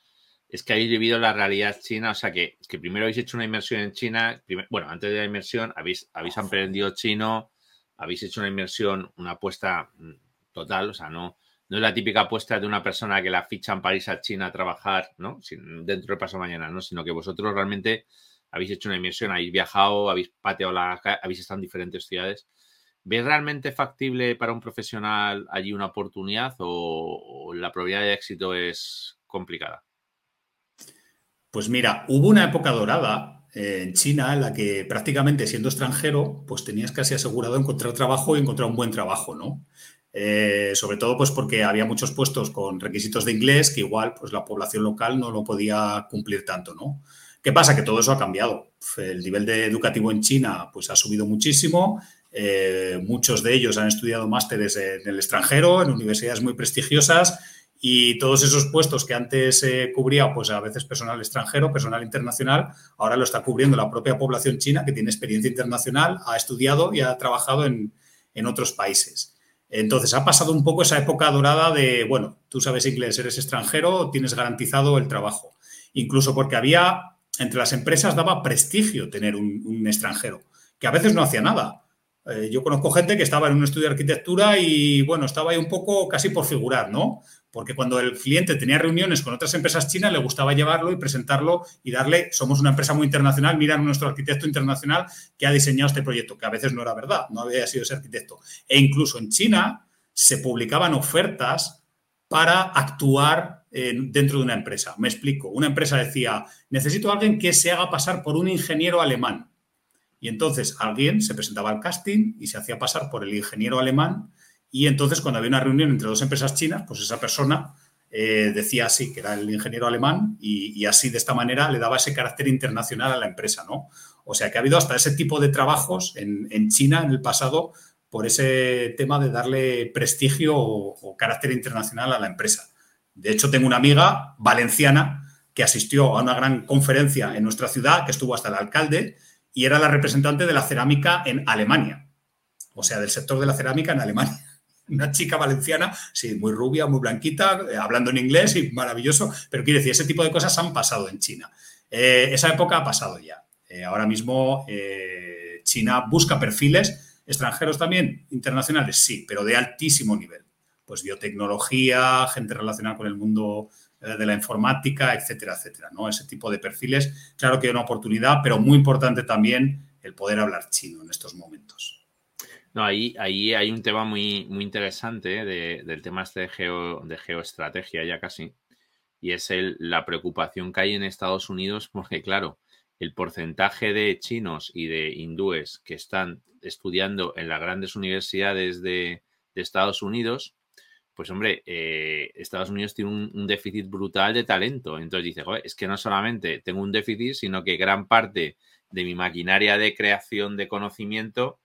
es que habéis vivido la realidad china, o sea, que, que primero habéis hecho una inmersión en China, bueno, antes de la inmersión habéis, habéis aprendido chino, habéis hecho una inmersión, una apuesta mm, total, o sea, no, no es la típica apuesta de una persona que la ficha en París a China a trabajar, ¿no? dentro de paso mañana, ¿no? Sino que vosotros realmente habéis hecho una inmersión, habéis viajado, habéis pateado la habéis estado en diferentes ciudades. ¿Ves realmente factible para un profesional allí una oportunidad o, la probabilidad de éxito es complicada? Pues mira, hubo una época dorada eh, en China en la que prácticamente siendo extranjero, pues tenías casi asegurado encontrar trabajo y encontrar un buen trabajo, ¿no? Eh, sobre todo pues porque había muchos puestos con requisitos de inglés que igual pues la población local no lo podía cumplir tanto, ¿no? ¿Qué pasa? Que todo eso ha cambiado. El nivel de educativo en China pues ha subido muchísimo. Eh, muchos de ellos han estudiado másteres en el extranjero, en universidades muy prestigiosas y todos esos puestos que antes se cubría, pues a veces personal extranjero, personal internacional, ahora lo está cubriendo la propia población china que tiene experiencia internacional, ha estudiado y ha trabajado en, en otros países. Entonces ha pasado un poco esa época dorada de, bueno, tú sabes inglés, eres extranjero, tienes garantizado el trabajo. Incluso porque había, entre las empresas daba prestigio tener un, extranjero, que a veces no hacía nada. Eh, yo conozco gente que estaba en un estudio de arquitectura y, bueno, estaba ahí un poco casi por figurar, ¿no? Porque cuando el cliente tenía reuniones con otras empresas chinas, le gustaba llevarlo y presentarlo y darle, somos una empresa muy internacional, mira nuestro arquitecto internacional que ha diseñado este proyecto, que a veces no era verdad, no había sido ese arquitecto. E incluso en China se publicaban ofertas para actuar dentro de una empresa. Me explico, una empresa decía, necesito a alguien que se haga pasar por un ingeniero alemán. Y entonces alguien se presentaba al casting y se hacía pasar por el ingeniero alemán y entonces, cuando había una reunión entre dos empresas chinas, pues esa persona eh, decía así, que era el ingeniero alemán, y, así de esta manera le daba ese carácter internacional a la empresa, ¿no? O sea que ha habido hasta ese tipo de trabajos en, China en el pasado por ese tema de darle prestigio o, carácter internacional a la empresa. De hecho, tengo una amiga valenciana que asistió a una gran conferencia en nuestra ciudad, que estuvo hasta el alcalde, y era la representante de la cerámica en Alemania, o sea, del sector de la cerámica en Alemania una chica valenciana, sí, muy rubia, muy blanquita, eh, hablando en inglés y maravilloso, pero quiero decir, ese tipo de cosas han pasado en China. Eh, esa época ha pasado ya. Eh, ahora mismo China busca perfiles extranjeros también, internacionales, sí, pero de altísimo nivel. Pues biotecnología, gente relacionada con el mundo de la informática, etcétera, etcétera. ¿no? Ese tipo de perfiles, claro que hay una oportunidad, pero muy importante también el poder hablar chino en estos momentos. No, ahí, ahí hay un tema muy, muy interesante ¿eh? del tema este de, geo, de geoestrategia ya casi, y es el, la preocupación que hay en Estados Unidos porque, claro, el porcentaje de chinos y de hindúes que están estudiando en las grandes universidades de, Estados Unidos, pues hombre, eh, Estados Unidos tiene un, déficit brutal de talento. Entonces dice, Joder, es que no solamente tengo un déficit, sino que gran parte de mi maquinaria de creación de conocimiento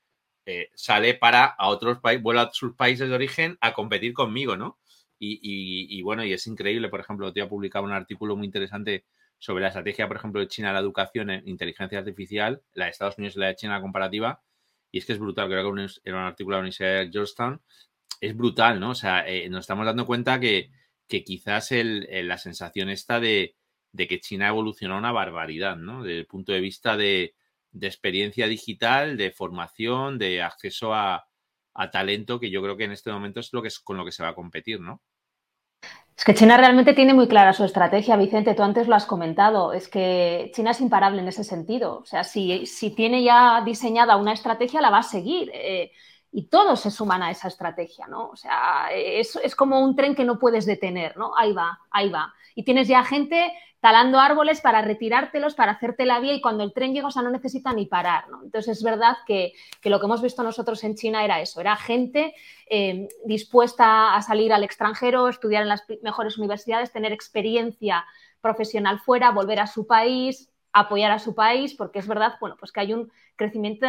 eh, sale para a otros países, vuela a sus países de origen a competir conmigo, ¿no? Y, bueno, y es increíble, por ejemplo, te ha publicado un artículo muy interesante sobre la estrategia, por ejemplo, de China de la educación en inteligencia artificial, la de Estados Unidos y la de China comparativa, y es que es brutal, creo que era un artículo de la Universidad de Georgetown, es brutal, ¿no? O sea, eh, nos estamos dando cuenta que, quizás la sensación está de, de, que China ha evolucionado una barbaridad, ¿no? Desde el punto de vista de, de experiencia digital, de formación, de acceso a, talento, que yo creo que en este momento es lo que es con lo que se va a competir, ¿no? Es que China realmente tiene muy clara su estrategia, Vicente, tú antes lo has comentado, es que China es imparable en ese sentido. O sea, si, si tiene ya diseñada una estrategia, la va a seguir. Eh, y todos se suman a esa estrategia, ¿no? O sea, es, es, como un tren que no puedes detener, ¿no? Ahí va, ahí va. Y tienes ya gente talando árboles para retirártelos, para hacerte la vía y cuando el tren llega, o sea, no necesita ni parar, ¿no? Entonces es verdad que, lo que hemos visto nosotros en China era eso, era gente eh, dispuesta a salir al extranjero, estudiar en las mejores universidades, tener experiencia profesional fuera, volver a su país, apoyar a su país, porque es verdad, bueno, pues que hay un crecimiento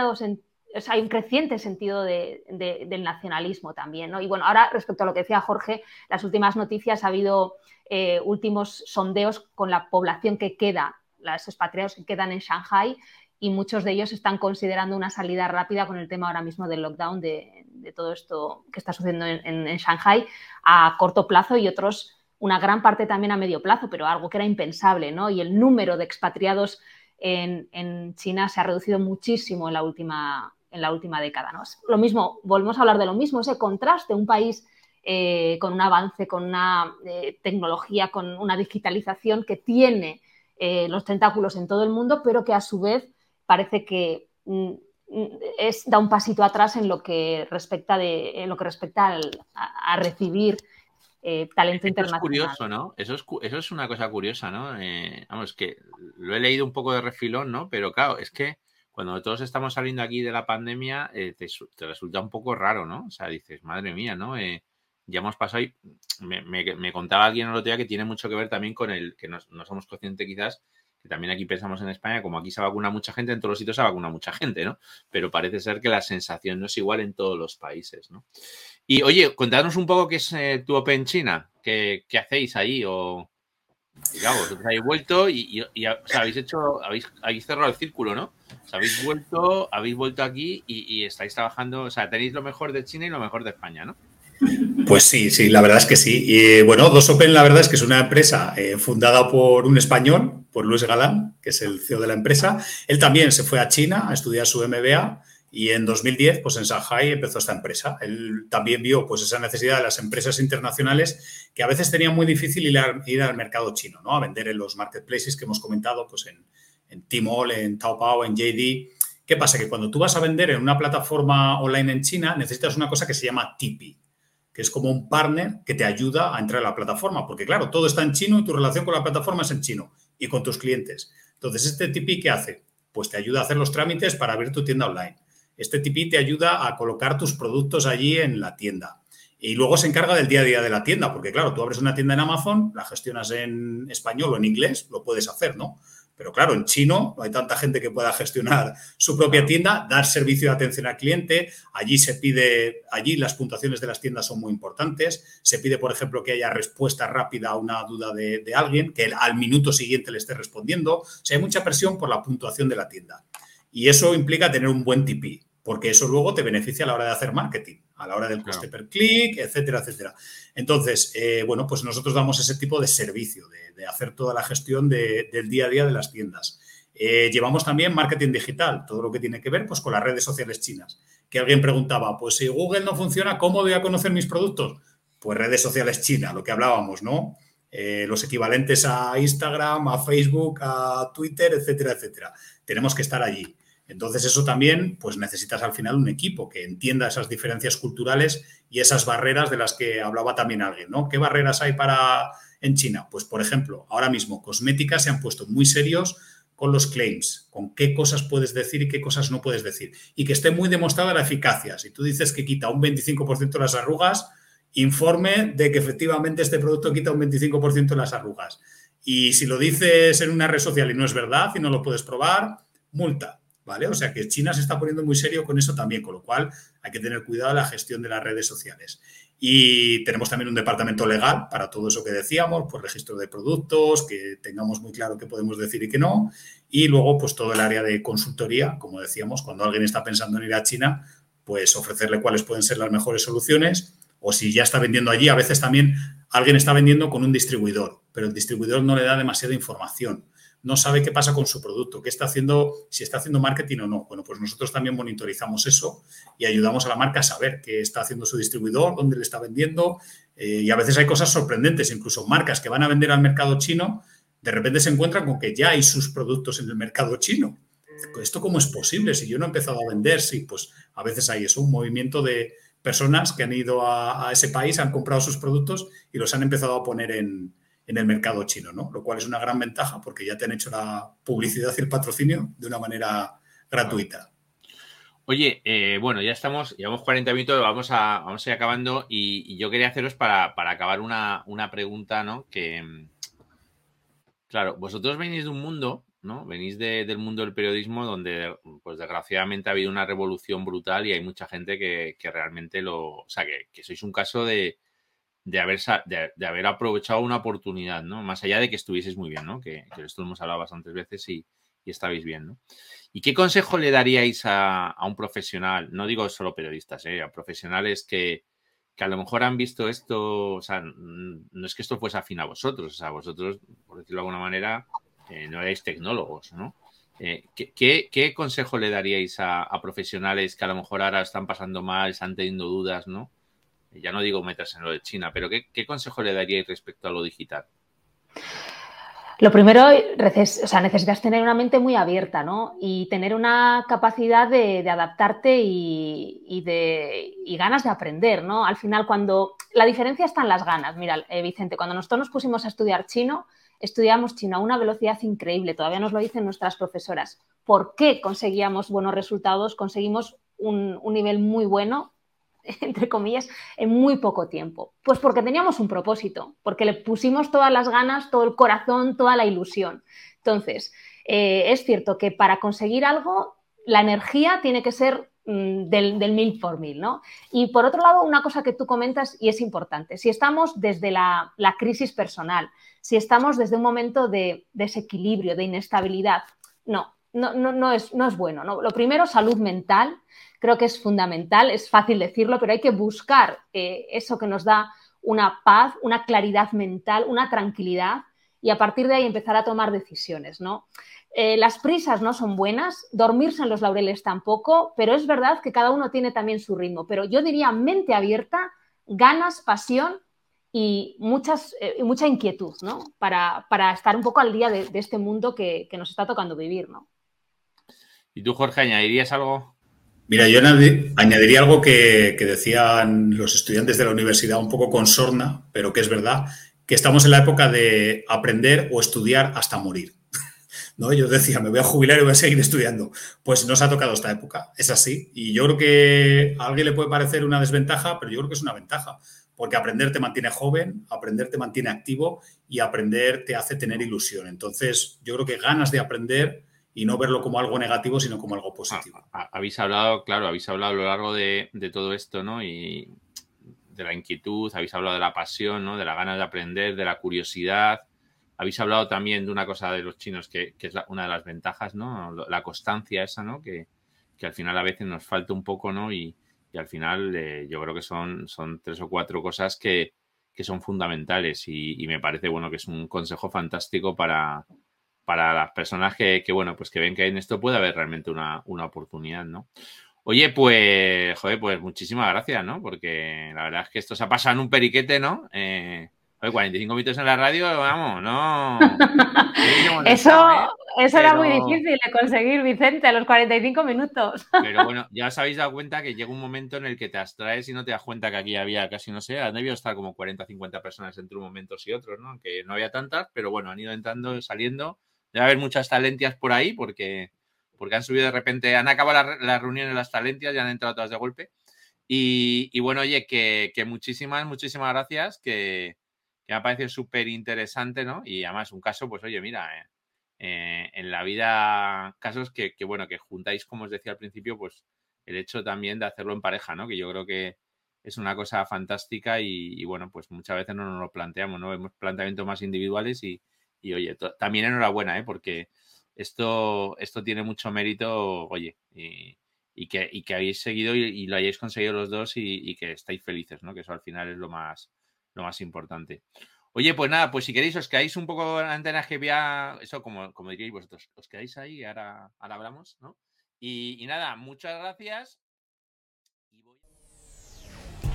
hay un creciente sentido del nacionalismo también. ¿no? Y bueno, ahora respecto a lo que decía Jorge, las últimas noticias ha habido eh, últimos sondeos con la población que queda, los expatriados que quedan en Shanghai, y muchos de ellos están considerando una salida rápida con el tema ahora mismo del lockdown, de, todo esto que está sucediendo en, en, Shanghai a corto plazo y otros una gran parte también a medio plazo, pero algo que era impensable, ¿no? Y el número de expatriados en, en China se ha reducido muchísimo en la última, en la última década. ¿no? Lo mismo, volvemos a hablar de lo mismo, ese contraste, un país eh, con un avance, con una eh, tecnología, con una digitalización que tiene eh, los tentáculos en todo el mundo, pero que a su vez parece que mm, es, da un pasito atrás en lo que respecta, de, lo que respecta a, recibir talento internacional. Es curioso, ¿no? Eso es, eso es una cosa curiosa, ¿no? vamos, que lo he leído un poco de refilón, ¿no? Pero claro, es que cuando todos estamos saliendo aquí de la pandemia, eh, te, resulta un poco raro, ¿no? O sea, dices, madre mía, ¿no? Eh, ya hemos pasado y me, contaba alguien el otro día que tiene mucho que ver también con el que no, somos conscientes quizás, que también aquí pensamos en España, como aquí se vacuna mucha gente, en todos los sitios se vacuna mucha gente, ¿no? Pero parece ser que la sensación no es igual en todos los países, ¿no? Y oye, cuéntanos un poco qué es eh, tu Open China, ¿Qué, ¿qué, hacéis ahí o, Digamos, habéis vuelto y, habéis hecho, habéis, cerrado el círculo, ¿no? habéis vuelto, habéis vuelto aquí y, estáis trabajando, o sea, tenéis lo mejor de China y lo mejor de España, ¿no? Pues sí, sí, la verdad es que sí. Y bueno, Dos Open, la verdad es que es una empresa eh, fundada por un español, por Luis Galán, que es el CEO de la empresa. Él también se fue a China a estudiar su MBA y en 2010, pues en Shanghai empezó esta empresa. Él también vio pues esa necesidad de las empresas internacionales que a veces tenían muy difícil ir, al mercado chino, ¿no? A vender en los marketplaces que hemos comentado, pues en, en Tmall, en Taobao, en JD. ¿Qué pasa? Que cuando tú vas a vender en una plataforma online en China, necesitas una cosa que se llama Tipi, que es como un partner que te ayuda a entrar a la plataforma, porque claro, todo está en chino y tu relación con la plataforma es en chino y con tus clientes. Entonces, este Tipi, ¿qué hace? Pues te ayuda a hacer los trámites para abrir tu tienda online este tipi te ayuda a colocar tus productos allí en la tienda. Y luego se encarga del día a día de la tienda, porque claro, tú abres una tienda en Amazon, la gestionas en español o en inglés, lo puedes hacer, ¿no? Pero claro, en chino no hay tanta gente que pueda gestionar su propia tienda, dar servicio de atención al cliente. Allí se pide, allí las puntuaciones de las tiendas son muy importantes. Se pide, por ejemplo, que haya respuesta rápida a una duda de, de alguien, que al minuto siguiente le esté respondiendo. O sea, hay mucha presión por la puntuación de la tienda. Y eso implica tener un buen TP, porque eso luego te beneficia a la hora de hacer marketing, a la hora del coste per clic, etcétera, etcétera. Entonces, eh, bueno, pues nosotros damos ese tipo de servicio, de, hacer toda la gestión del día a día de las tiendas. Eh, llevamos también marketing digital, todo lo que tiene que ver pues, con las redes sociales chinas. Que alguien preguntaba, pues si Google no funciona, ¿cómo voy a conocer mis productos? Pues redes sociales chinas, lo que hablábamos, ¿no? Eh, los equivalentes a Instagram, a Facebook, a Twitter, etcétera, etcétera. Tenemos que estar allí. Entonces eso también, pues necesitas al final un equipo que entienda esas diferencias culturales y esas barreras de las que hablaba también alguien, ¿no? ¿Qué barreras hay para en China? Pues por ejemplo, ahora mismo cosméticas se han puesto muy serios con los claims, con qué cosas puedes decir y qué cosas no puedes decir. Y que esté muy demostrada la eficacia. Si tú dices que quita un 25% de las arrugas, informe de que efectivamente este producto quita un 25% de las arrugas. Y si lo dices en una red social y no es verdad y no lo puedes probar, multa. O sea que China se está poniendo muy serio con eso también, con lo cual hay que tener cuidado en la gestión de las redes sociales. Y tenemos también un departamento legal para todo eso que decíamos, pues registro de productos, que tengamos muy claro qué podemos decir y qué no. Y luego, pues todo el área de consultoría, como decíamos, cuando alguien está pensando en ir a China, pues ofrecerle cuáles pueden ser las mejores soluciones. O si ya está vendiendo allí, a veces también alguien está vendiendo con un distribuidor, pero el distribuidor no le da demasiada información no sabe qué pasa con su producto, qué está haciendo, si está haciendo marketing o no. Bueno, pues nosotros también monitorizamos eso y ayudamos a la marca a saber qué está haciendo su distribuidor, dónde le está vendiendo. Eh, y a veces hay cosas sorprendentes, incluso marcas que van a vender al mercado chino, de repente se encuentran con que ya hay sus productos en el mercado chino. ¿Esto cómo es posible? Si yo no he empezado a vender, sí, pues a veces hay eso, un movimiento de personas que han ido a, a ese país, han comprado sus productos y los han empezado a poner en, en el mercado chino, ¿no? Lo cual es una gran ventaja porque ya te han hecho la publicidad y el patrocinio de una manera gratuita. Oye, eh, bueno, ya estamos, llevamos 40 minutos, vamos a, vamos a ir acabando y, yo quería haceros para, acabar una, pregunta, ¿no? Que, claro, vosotros venís de un mundo, ¿no? Venís del mundo del periodismo donde, pues desgraciadamente ha habido una revolución brutal y hay mucha gente que, realmente lo, o sea, que sois un caso de, de haber, de, haber aprovechado una oportunidad, ¿no? Más allá de que estuvieses muy bien, ¿no? Que, esto lo hemos hablado bastantes veces y, y estabais bien, ¿no? ¿Y qué consejo le daríais a, un profesional? No digo solo periodistas, ¿eh? A profesionales que, a lo mejor han visto esto, o sea, no es que esto fuese afín a vosotros, o sea, vosotros, por decirlo de alguna manera, eh, no erais tecnólogos, ¿no? Eh, ¿qué, consejo le daríais a, a, profesionales que a lo mejor ahora están pasando mal, están teniendo dudas, ¿no? Ya no digo meterse en lo de China, pero ¿qué, consejo le daríais respecto a lo digital? Lo primero, o sea, necesitas tener una mente muy abierta, ¿no? Y tener una capacidad de, adaptarte y, de, ganas de aprender, ¿no? Al final, cuando la diferencia está en las ganas. Mira, eh, Vicente, cuando nosotros nos pusimos a estudiar chino, estudiamos chino a una velocidad increíble, todavía nos lo dicen nuestras profesoras. ¿Por qué conseguíamos buenos resultados? Conseguimos un nivel muy bueno entre comillas, en muy poco tiempo? Pues porque teníamos un propósito, porque le pusimos todas las ganas, todo el corazón, toda la ilusión. Entonces, eh, es cierto que para conseguir algo, la energía tiene que ser mm, del, mil por mil, ¿no? Y por otro lado, una cosa que tú comentas y es importante, si estamos desde la, crisis personal, si estamos desde un momento de desequilibrio, de inestabilidad, no, no, no, no, es, no es bueno. ¿no? Lo primero, salud mental, creo que es fundamental, es fácil decirlo, pero hay que buscar eh, eso que nos da una paz, una claridad mental, una tranquilidad y a partir de ahí empezar a tomar decisiones, ¿no? Eh, las prisas no son buenas, dormirse en los laureles tampoco, pero es verdad que cada uno tiene también su ritmo. Pero yo diría mente abierta, ganas, pasión y muchas, eh, mucha inquietud, ¿no? Para, estar un poco al día de, este mundo que, que, nos está tocando vivir, ¿no? ¿Y tú, Jorge, añadirías algo? Mira, yo añadiría algo que, decían los estudiantes de la universidad un poco con sorna, pero que es verdad, que estamos en la época de aprender o estudiar hasta morir. ¿No? Yo decía, me voy a jubilar y voy a seguir estudiando. Pues nos ha tocado esta época, es así. Y yo creo que a alguien le puede parecer una desventaja, pero yo creo que es una ventaja, porque aprender te mantiene joven, aprender te mantiene activo y aprender te hace tener ilusión. Entonces, yo creo que ganas de aprender y no verlo como algo negativo, sino como algo positivo. habéis hablado, claro, habéis hablado a lo largo de, todo esto, ¿no? Y de la inquietud, habéis hablado de la pasión, ¿no? De la ganas de aprender, de la curiosidad. Habéis hablado también de una cosa de los chinos que, es una de las ventajas, ¿no? La constancia esa, ¿no? Que, al final a veces nos falta un poco, ¿no? Y, al final eh, yo creo que son, son tres o cuatro cosas que, son fundamentales y, me parece, bueno, que es un consejo fantástico para, para las personas que, bueno, pues que ven que en esto puede haber realmente una, oportunidad, ¿no? Oye, pues, joder, pues muchísimas gracias, ¿no? Porque la verdad es que esto se ha pasado en un periquete, ¿no? Eh, 45 minutos en la radio, vamos, no. eso ¿eh? eso era muy difícil de conseguir, Vicente, a los 45 minutos. Pero bueno, ya os habéis dado cuenta que llega un momento en el que te abstraes y no te das cuenta que aquí había casi, no sé, han debido estar como 40 50 personas entre momentos y otros, ¿no? Que no había tantas, pero bueno, han ido entrando, saliendo debe haber muchas talentias por ahí porque, porque han subido de repente, han acabado las, reuniones las talentias y han entrado todas de golpe. Y, bueno, oye, que, muchísimas, muchísimas gracias, que, me ha parecido súper interesante, ¿no? Y además un caso, pues oye, mira, eh, eh, en la vida, casos que, bueno, que juntáis, como os decía al principio, pues el hecho también de hacerlo en pareja, ¿no? Que yo creo que es una cosa fantástica y, bueno, pues muchas veces no nos lo planteamos, ¿no? Vemos planteamientos más individuales y, y oye, también enhorabuena, ¿eh? Porque esto, esto tiene mucho mérito, oye, y, que, y que habéis seguido y, lo hayáis conseguido los dos y, que estáis felices, ¿no? Que eso al final es lo más, lo más importante. Oye, pues nada, pues si queréis os quedáis un poco en antena vea eso como, como diríais vosotros, os quedáis ahí ahora, ahora hablamos, ¿no? Y, nada, muchas gracias.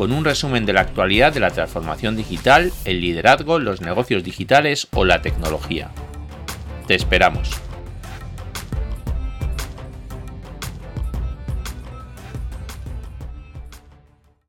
con un resumen de la actualidad de la transformación digital, el liderazgo, los negocios digitales o la tecnología. Te esperamos.